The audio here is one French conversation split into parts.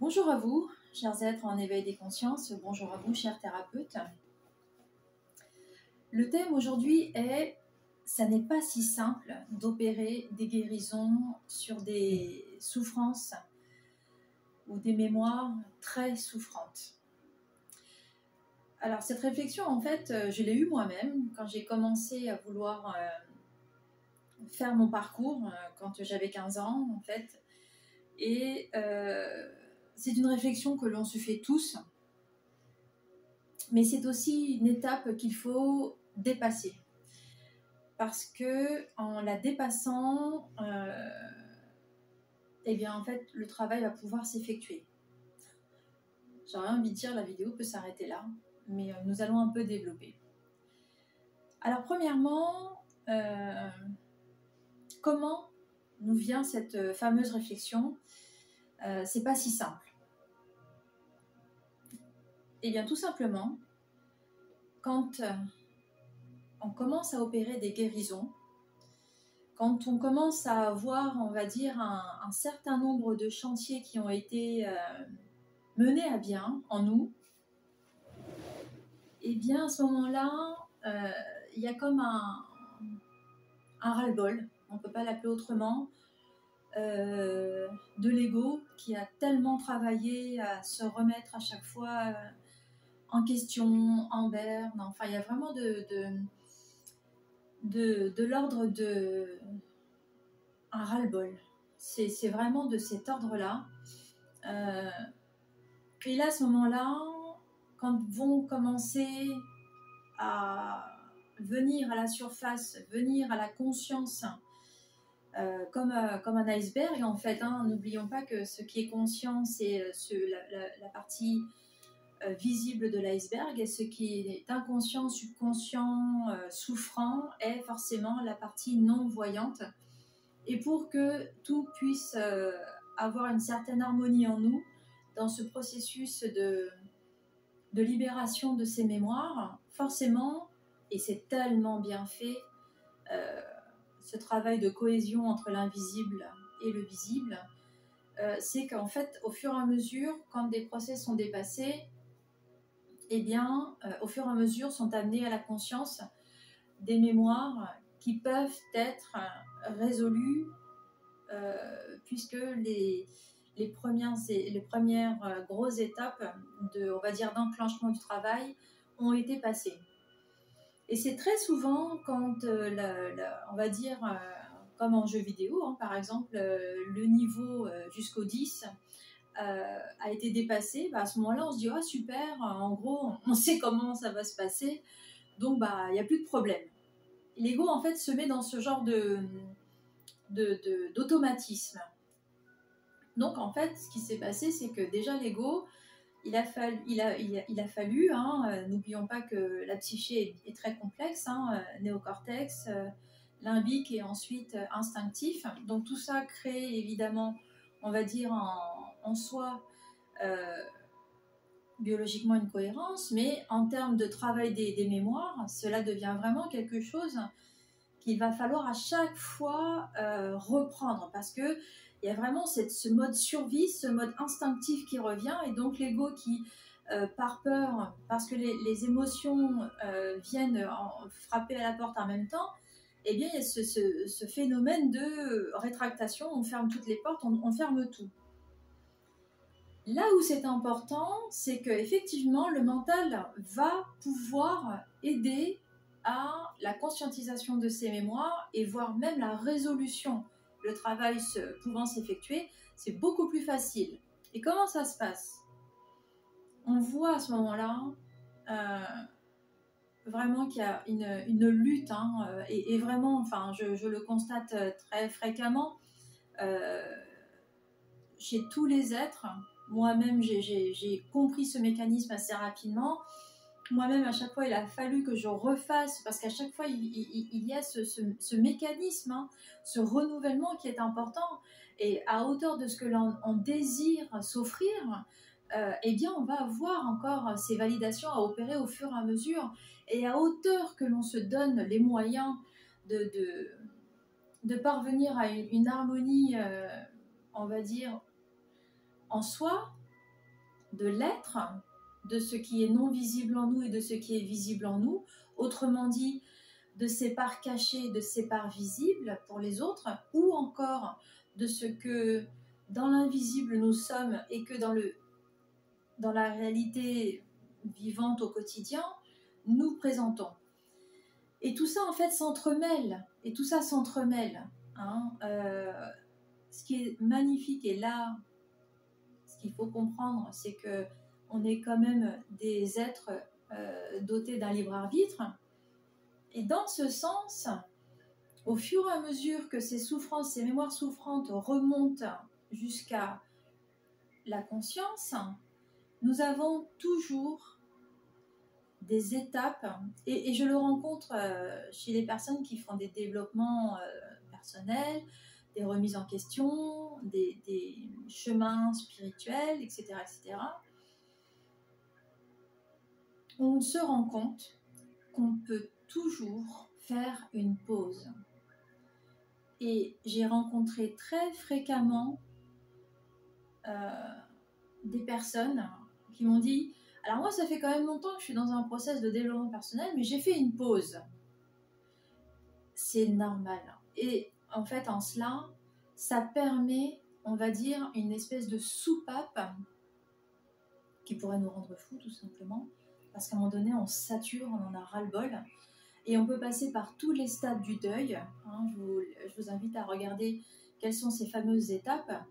Bonjour à vous, chers êtres en éveil des consciences. Bonjour à vous, chers thérapeutes. Le thème aujourd'hui est ça n'est pas si simple d'opérer des guérisons sur des souffrances ou des mémoires très souffrantes. Alors cette réflexion, en fait, je l'ai eue moi-même quand j'ai commencé à vouloir euh, faire mon parcours, euh, quand j'avais 15 ans, en fait. Euh, c'est une réflexion que l'on se fait tous, mais c'est aussi une étape qu'il faut dépasser. Parce que en la dépassant, euh, eh bien en fait le travail va pouvoir s'effectuer. J'aurais envie de dire la vidéo peut s'arrêter là, mais euh, nous allons un peu développer. Alors premièrement, euh, comment nous vient cette fameuse réflexion? C'est pas si simple. Eh bien, tout simplement, quand euh, on commence à opérer des guérisons, quand on commence à voir, on va dire, un, certain nombre de chantiers qui ont été euh, menés à bien en nous, eh bien, à ce moment-là, euh, il y a comme un, un ras-le-bol, on ne peut pas l'appeler autrement, de l'ego qui a tellement travaillé à se remettre à chaque fois en question, en berne. Enfin, il y a vraiment de, de, de, l'ordre de un ras-le-bol. C'est vraiment de cet ordre-là. Euh, et là, à ce moment-là, quand vont commencer à venir à la surface, venir à la conscience, euh, comme, euh, comme un iceberg en fait, hein, n'oublions pas que ce qui est conscient, c'est la, la, partie euh, visible de l'iceberg et ce qui est inconscient, subconscient, euh, souffrant est forcément la partie non voyante. Et pour que tout puisse euh, avoir une certaine harmonie en nous dans ce processus de, de libération de ces mémoires, forcément, et c'est tellement bien fait, ce travail de cohésion entre l'invisible et le visible, c'est qu'en fait, au fur et à mesure, quand des procès sont dépassés, eh bien, euh, au fur et à mesure, sont amenés à la conscience des mémoires qui peuvent être euh, résolues, euh, puisque les, les premières, les premières grosses étapes de, on va dire, d'enclenchement du travail ont été passées. Et c'est très souvent quand, on va dire, comme en jeu vidéo, hein, par exemple, le niveau jusqu'au 10 euh, a été dépassé, bah, à ce moment-là, on se dit oh, super, en gros, on sait comment ça va se passer, donc bah il n'y a plus de problème. L'ego en fait se met dans ce genre de d'automatisme. donc en fait, ce qui s'est passé, c'est que déjà l'ego, il a fallu, il a, il a, fallu hein, euh, n'oublions pas que la psyché est, très complexe, hein, euh, néocortex, limbique et ensuite instinctif. Donc tout ça crée évidemment, on va dire, en, en soi euh, biologiquement une cohérence, mais en termes de travail des, mémoires, cela devient vraiment quelque chose qu'il va falloir à chaque fois euh, reprendre parce que il y a vraiment ce mode survie, ce mode instinctif qui revient et donc l'ego qui, euh, par peur, parce que les, émotions viennent frapper à la porte en même temps, eh bien, il y a ce, phénomène de rétractation, on ferme toutes les portes, on ferme tout. Là où c'est important, c'est que effectivement le mental va pouvoir aider à la conscientisation de ces mémoires et voire même la résolution. Le travail se, pouvant s'effectuer, c'est beaucoup plus facile. Et comment ça se passe? On voit à ce moment-là euh, vraiment qu'il y a une, lutte, hein, euh, et, vraiment, enfin, je, le constate très fréquemment euh, chez tous les êtres moi-même, j'ai compris ce mécanisme assez rapidement. Moi-même, à chaque fois, il a fallu que je refasse, parce qu'à chaque fois, il, y a ce, mécanisme, hein, ce renouvellement qui est important. Et à hauteur de ce que l'on désire s'offrir, euh, eh bien, on va avoir encore ces validations à opérer au fur et à mesure. Et à hauteur que l'on se donne les moyens de, parvenir à une, harmonie, euh, on va dire, en soi, de l'être, de ce qui est non visible en nous et de ce qui est visible en nous, autrement dit, de ces parts cachées, de ces parts visibles pour les autres, ou encore de ce que dans l'invisible nous sommes et que dans, le, dans la réalité vivante au quotidien, nous présentons. Et tout ça, en fait, s'entremêle. Et tout ça s'entremêle. Hein. Euh, ce qui est magnifique, et là, ce qu'il faut comprendre, c'est que on est quand même des êtres euh, dotés d'un libre arbitre. Et dans ce sens, au fur et à mesure que ces souffrances, ces mémoires souffrantes remontent jusqu'à la conscience, nous avons toujours des étapes, et, je le rencontre euh, chez les personnes qui font des développements euh, personnels, des remises en question, des, chemins spirituels, etc., etc. On se rend compte qu'on peut toujours faire une pause. Et j'ai rencontré très fréquemment euh, des personnes qui m'ont dit alors moi, ça fait quand même longtemps que je suis dans un process de développement personnel, mais j'ai fait une pause. C'est normal. Et en fait, en cela, ça permet, on va dire, une espèce de soupape qui pourrait nous rendre fous, tout simplement. Parce qu'à un moment donné, on sature, on en a ras-le-bol. Et on peut passer par tous les stades du deuil. Hein. je, vous, je vous invite à regarder quelles sont ces fameuses étapes.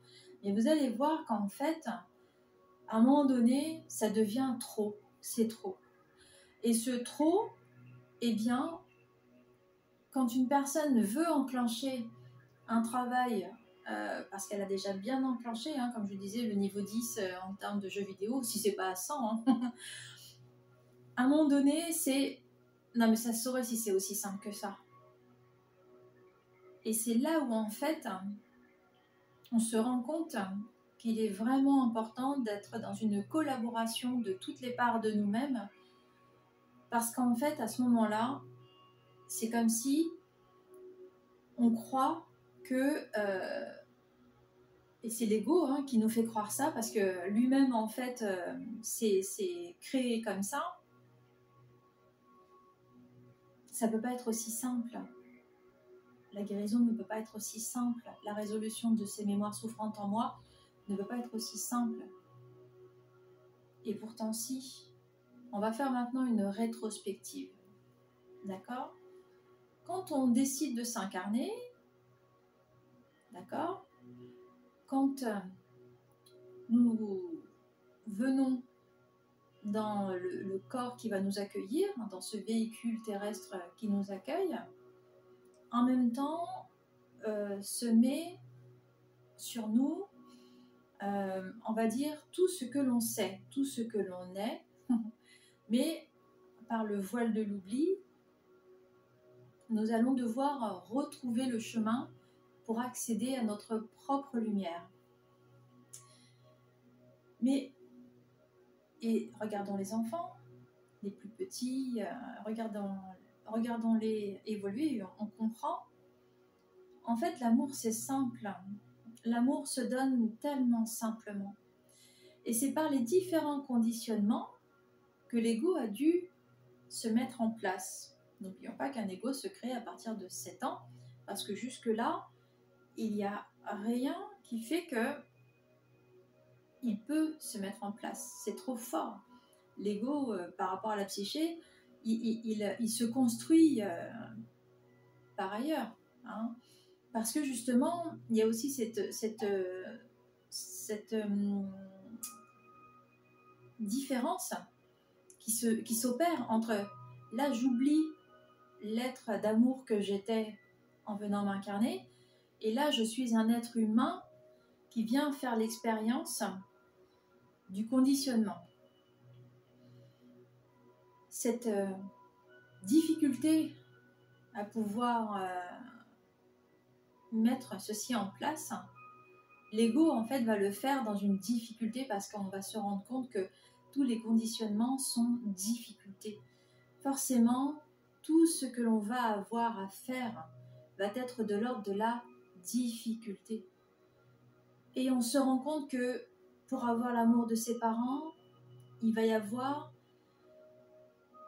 Et vous allez voir qu'en fait, à un moment donné, ça devient trop, c'est trop. Et ce trop, eh bien, quand une personne veut enclencher un travail, euh, parce qu'elle a déjà bien enclenché, hein, comme je disais, le niveau 10 euh, en termes de jeux vidéo, si c'est pas à 100, hein, à un moment donné, c'est... Non mais ça saurait si c'est aussi simple que ça. Et c'est là où en fait, on se rend compte qu'il est vraiment important d'être dans une collaboration de toutes les parts de nous-mêmes, parce qu'en fait, à ce moment-là, c'est comme si on croit euh, et c'est l'ego hein, qui nous fait croire ça, parce que lui-même, en fait, euh, c'est créé comme ça, ça peut pas être aussi simple. La guérison ne peut pas être aussi simple. La résolution de ces mémoires souffrantes en moi ne peut pas être aussi simple. Et pourtant si. On va faire maintenant une rétrospective. D'accord? Quand on décide de s'incarner, d'accord? Quand euh, nous venons dans le, corps qui va nous accueillir, dans ce véhicule terrestre qui nous accueille, en même temps euh, se met sur nous euh, on va dire, tout ce que l'on sait, tout ce que l'on est, mais par le voile de l'oubli, nous allons devoir retrouver le chemin pour accéder à notre propre lumière. Mais, et regardons les enfants, les plus petits, euh, regardons, regardons-les évoluer, on comprend. En fait, l'amour, c'est simple l'amour se donne tellement simplement. Et c'est par les différents conditionnements que l'ego a dû se mettre en place. N'oublions pas qu'un ego se crée à partir de 7 ans, parce que jusque-là, il n'y a rien qui fait que il peut se mettre en place. C'est trop fort. L'ego, euh, par rapport à la psyché, il, se construit euh, par ailleurs. Hein. Parce que justement, il y a aussi cette, euh, différence qui s'opère entre là, j'oublie l'être d'amour que j'étais en venant m'incarner, et là, je suis un être humain qui vient faire l'expérience du conditionnement. Cette euh, difficulté à pouvoir euh, mettre ceci en place, l'ego en fait va le faire dans une difficulté parce qu'on va se rendre compte que tous les conditionnements sont difficultés. Forcément, tout ce que l'on va avoir à faire va être de l'ordre de la difficulté. Et on se rend compte que pour avoir l'amour de ses parents, il va y avoir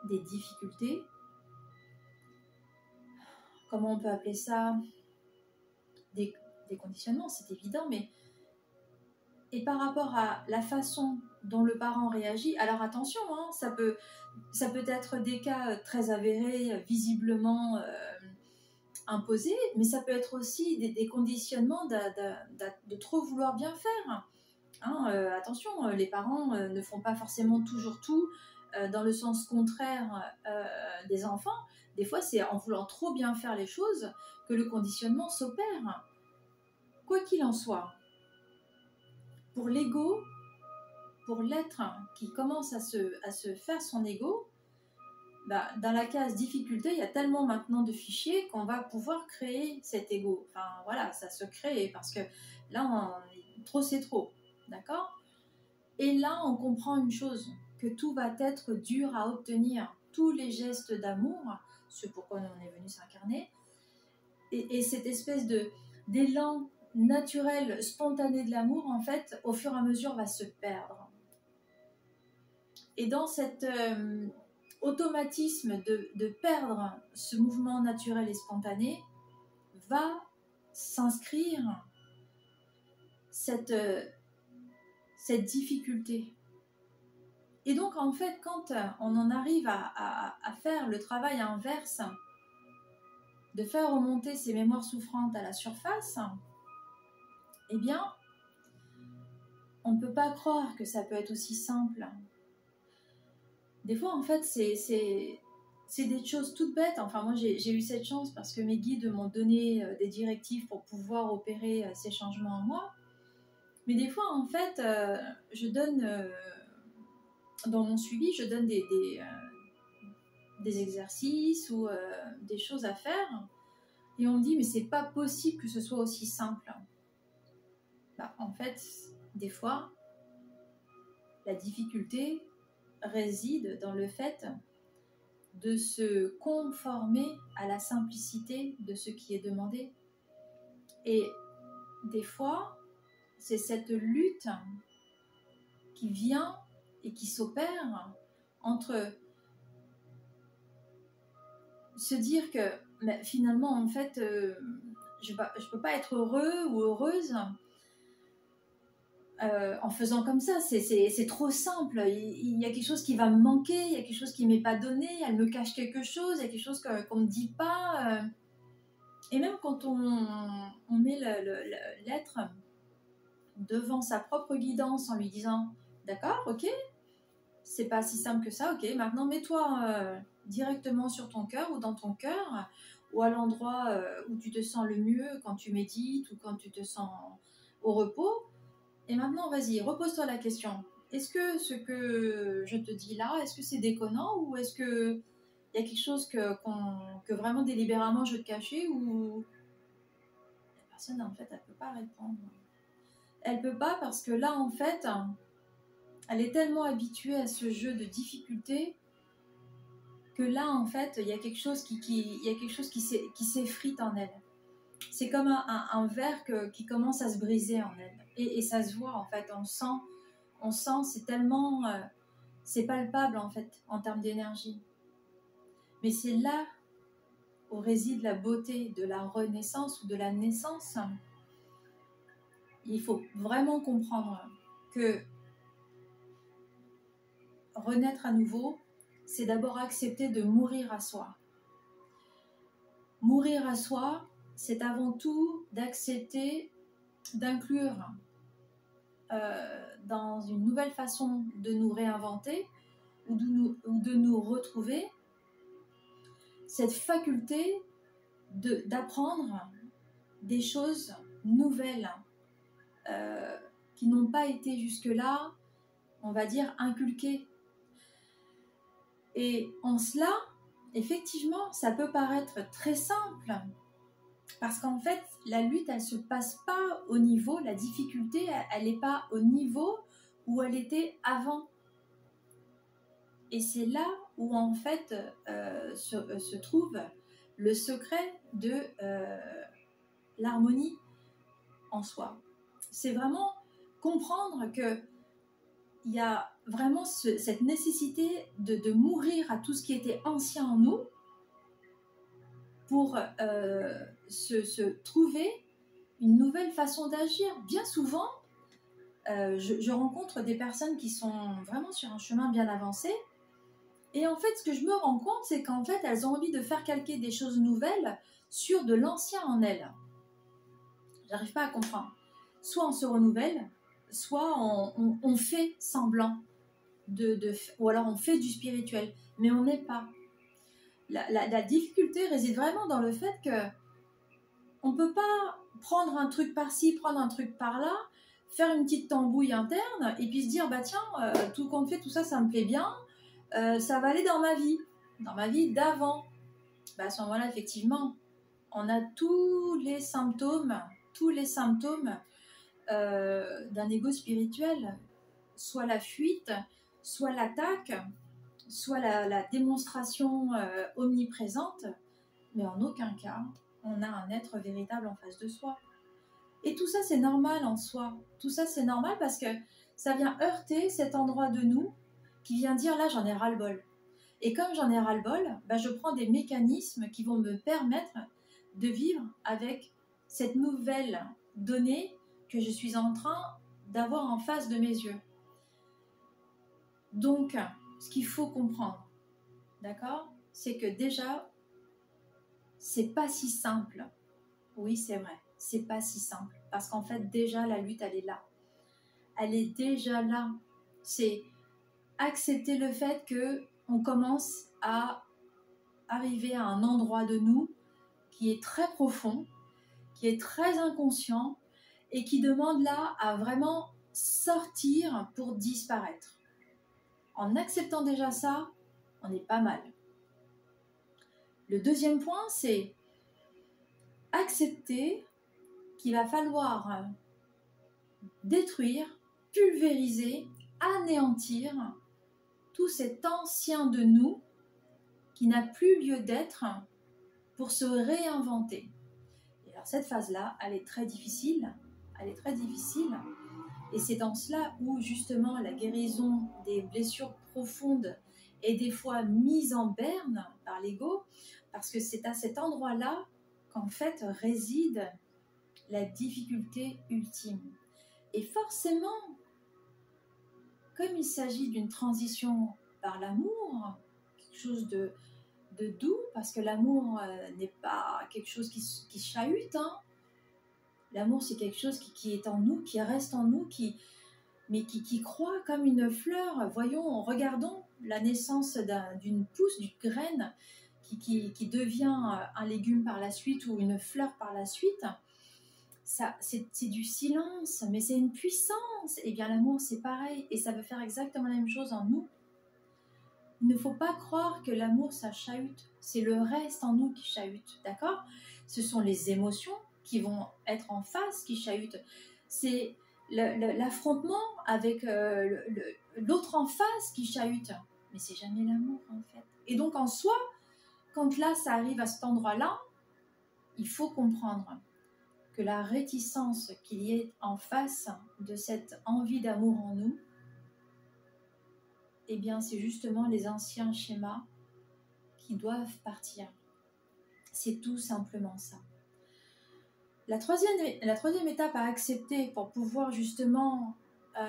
des difficultés. Comment on peut appeler ça? Des, conditionnements, c'est évident, mais et par rapport à la façon dont le parent réagit, alors attention, hein, ça, peut, ça peut être des cas très avérés, visiblement euh, imposés, mais ça peut être aussi des, conditionnements de, trop vouloir bien faire. Hein, euh, attention, les parents euh, ne font pas forcément toujours tout dans le sens contraire des enfants. Des fois, c'est en voulant trop bien faire les choses que le conditionnement s'opère. Quoi qu'il en soit, pour l'ego, pour l'être qui commence à se, à se faire son ego, bah, dans la case difficulté, il y a tellement maintenant de fichiers qu'on va pouvoir créer cet ego. Enfin voilà, ça se crée parce que là, trop c'est trop. D'accord? Et là, on comprend une chose, que tout va être dur à obtenir. Tous les gestes d'amour, ce pourquoi on est venu s'incarner, et, et, cette espèce de d'élan naturel, spontané de l'amour, en fait, au fur et à mesure, va se perdre. Et dans cet euh, automatisme de, perdre ce mouvement naturel et spontané, va s'inscrire cette, euh, difficulté. Et donc, en fait, quand on en arrive à, à faire le travail inverse, de faire remonter ces mémoires souffrantes à la surface, eh bien, on ne peut pas croire que ça peut être aussi simple. Des fois, en fait, c'est des choses toutes bêtes. Enfin, moi, j'ai eu cette chance parce que mes guides m'ont donné euh, des directives pour pouvoir opérer euh, ces changements en moi. Mais des fois, en fait, euh, je donne, dans mon suivi, je donne des, des, exercices ou des choses à faire. Et on me dit, mais c'est pas possible que ce soit aussi simple. Bah, en fait, des fois, la difficulté réside dans le fait de se conformer à la simplicité de ce qui est demandé. Et des fois, c'est cette lutte qui vient et qui s'opère entre se dire que finalement, en fait, euh, je ne peux pas être heureux ou heureuse euh, en faisant comme ça. C'est trop simple. Il, y a quelque chose qui va me manquer, il y a quelque chose qui m'est pas donné, elle me cache quelque chose, il y a quelque chose qu'on ne me dit pas. Euh. Et même quand on, met l'être devant sa propre guidance en lui disant D'accord, ok, c'est pas si simple que ça, ok, maintenant mets-toi euh, directement sur ton cœur ou dans ton cœur ou à l'endroit où tu te sens le mieux quand tu médites ou quand tu te sens au repos et maintenant, vas-y, repose-toi la question. Est-ce que ce que je te dis là, est-ce que c'est déconnant ou est-ce que il y a quelque chose que, vraiment délibérément je te cachais la personne en fait elle peut pas répondre. Elle peut pas parce que là en fait elle est tellement habituée à ce jeu de difficulté que là en fait il y a quelque chose qui s'effrite en elle c'est comme un, verre qui commence à se briser en elle. Et, ça se voit en fait, on sent, on sent, c'est tellement, euh, c'est palpable en fait en termes d'énergie. Mais c'est là où réside la beauté de la renaissance ou de la naissance. Il faut vraiment comprendre que renaître à nouveau, c'est d'abord accepter de mourir à soi. Mourir à soi, c'est avant tout d'accepter d'inclure dans une nouvelle façon de nous réinventer ou de nous, de nous retrouver cette faculté d'apprendre des choses nouvelles euh, qui n'ont pas été jusque-là, on va dire, inculquées. Et en cela, effectivement, ça peut paraître très simple, parce qu'en fait, la lutte, elle se passe pas au niveau, la difficulté, elle n'est pas au niveau où elle était avant. Et c'est là où en fait euh, euh, se, trouve le secret de euh, l'harmonie en soi. C'est vraiment comprendre que il y a vraiment cette nécessité de, mourir à tout ce qui était ancien en nous pour euh, se, trouver une nouvelle façon d'agir. Bien souvent, euh, je, rencontre des personnes qui sont vraiment sur un chemin bien avancé. Et en fait, ce que je me rends compte, c'est qu'en fait, elles ont envie de faire calquer des choses nouvelles sur de l'ancien en elles. J'arrive pas à comprendre. Soit on se renouvelle, soit on, fait semblant de, ou alors on fait du spirituel, mais on n'est pas. La, difficulté réside vraiment dans le fait que on peut pas prendre un truc par-ci, prendre un truc par-là, faire une petite tambouille interne et puis se dire bah tiens euh, tout compte fait tout ça ça me plaît bien, euh, ça va aller dans ma vie, dans ma vie d'avant. Bah, à ce moment-là effectivement on a tous les symptômes, tous les symptômes euh, d'un ego spirituel, soit la fuite, soit l'attaque, soit la, démonstration euh, omniprésente, mais en aucun cas on a un être véritable en face de soi. Et tout ça c'est normal en soi. Tout ça c'est normal parce que ça vient heurter cet endroit de nous qui vient dire là j'en ai ras-le-bol. Et comme j'en ai ras-le-bol, bah, je prends des mécanismes qui vont me permettre de vivre avec cette nouvelle donnée que je suis en train d'avoir en face de mes yeux. Donc, ce qu'il faut comprendre, d'accord, c'est que déjà, c'est pas si simple. Oui, c'est vrai, c'est pas si simple. Parce qu'en fait, déjà, la lutte, elle est là. Elle est déjà là. C'est accepter le fait que on commence à arriver à un endroit de nous qui est très profond, qui est très inconscient, et qui demande là à vraiment sortir pour disparaître. En acceptant déjà ça, on est pas mal. Le deuxième point, c'est accepter qu'il va falloir détruire, pulvériser, anéantir tout cet ancien de nous qui n'a plus lieu d'être pour se réinventer. Alors cette phase-là, elle est très difficile elle est très difficile. Et c'est dans cela où justement la guérison des blessures profondes est des fois mise en berne par l'ego, parce que c'est à cet endroit-là qu'en fait réside la difficulté ultime. Et forcément, comme il s'agit d'une transition par l'amour, quelque chose de, doux, parce que l'amour euh, n'est pas quelque chose qui, qui chahute, hein, L'amour, c'est quelque chose qui, est en nous, qui reste en nous, qui, mais qui, qui croît comme une fleur. Voyons, regardons la naissance d'une pousse, d'une graine qui, qui, devient un légume par la suite ou une fleur par la suite. C'est, du silence, mais c'est une puissance. Et eh bien l'amour, c'est pareil, et ça veut faire exactement la même chose en nous. Il ne faut pas croire que l'amour, ça chahute. C'est le reste en nous qui chahute, d'accord? Ce sont les émotions, qui vont être en face, qui chahutent. C'est l'affrontement avec euh, l'autre en face qui chahute. Mais c'est jamais l'amour en fait. Et donc en soi, quand là ça arrive à cet endroit-là, il faut comprendre que la réticence qu'il y ait en face de cette envie d'amour en nous, eh bien c'est justement les anciens schémas qui doivent partir. C'est tout simplement ça. La troisième, étape à accepter pour pouvoir justement euh,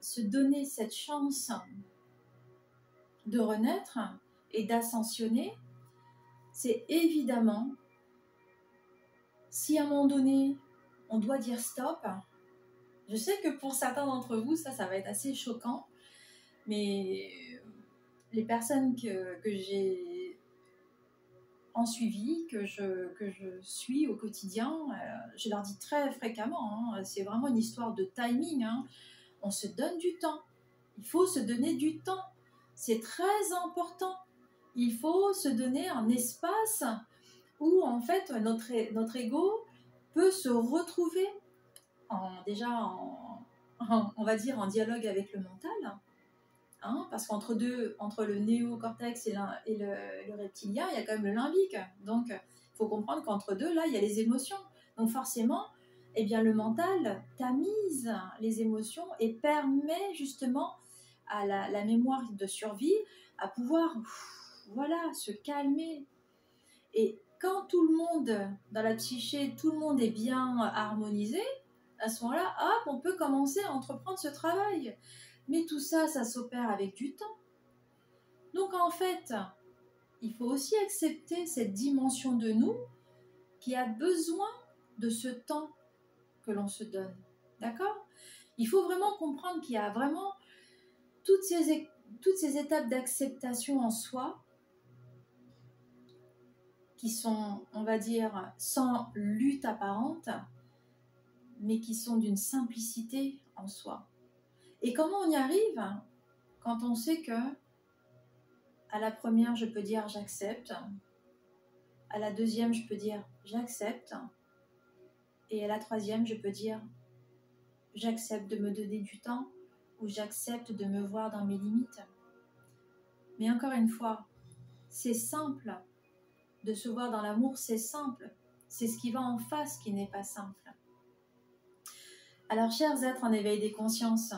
se donner cette chance de renaître et d'ascensionner, c'est évidemment si à un moment donné on doit dire stop, je sais que pour certains d'entre vous, ça, ça va être assez choquant, mais les personnes que j'ai en suivi, que je, que je suis au quotidien. Euh, je leur dis très fréquemment, hein, c'est vraiment une histoire de timing. Hein. On se donne du temps. Il faut se donner du temps. C'est très important. Il faut se donner un espace où en fait notre, notre ego peut se retrouver déjà en, on va dire en dialogue avec le mental Hein, parce qu'entre deux, entre le néocortex et, le, reptilien, il y a quand même le limbique. Donc, il faut comprendre qu'entre deux, là, il y a les émotions. Donc, forcément, eh bien le mental tamise les émotions et permet justement à la, mémoire de survie à pouvoir voilà se calmer. Et quand tout le monde dans la psyché, tout le monde est bien harmonisé, à ce moment-là, hop, on peut commencer à entreprendre ce travail. Mais tout ça, ça s'opère avec du temps. Donc en fait, il faut aussi accepter cette dimension de nous qui a besoin de ce temps que l'on se donne. D'accord? Il faut vraiment comprendre qu'il y a vraiment toutes ces, toutes ces étapes d'acceptation en soi qui sont, on va dire, sans lutte apparente, mais qui sont d'une simplicité en soi. Et comment on y arrive Quand on sait que à la première, je peux dire j'accepte. À la deuxième, je peux dire j'accepte. Et à la troisième, je peux dire j'accepte de me donner du temps ou j'accepte de me voir dans mes limites. Mais encore une fois, c'est simple. De se voir dans l'amour, c'est simple. C'est ce qui va en face qui n'est pas simple. Alors, chers êtres en éveil des consciences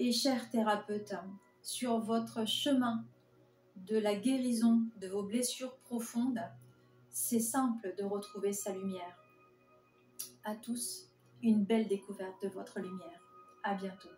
et chers thérapeutes, sur votre chemin de la guérison de vos blessures profondes, c'est simple de retrouver sa lumière. À tous, une belle découverte de votre lumière. À bientôt.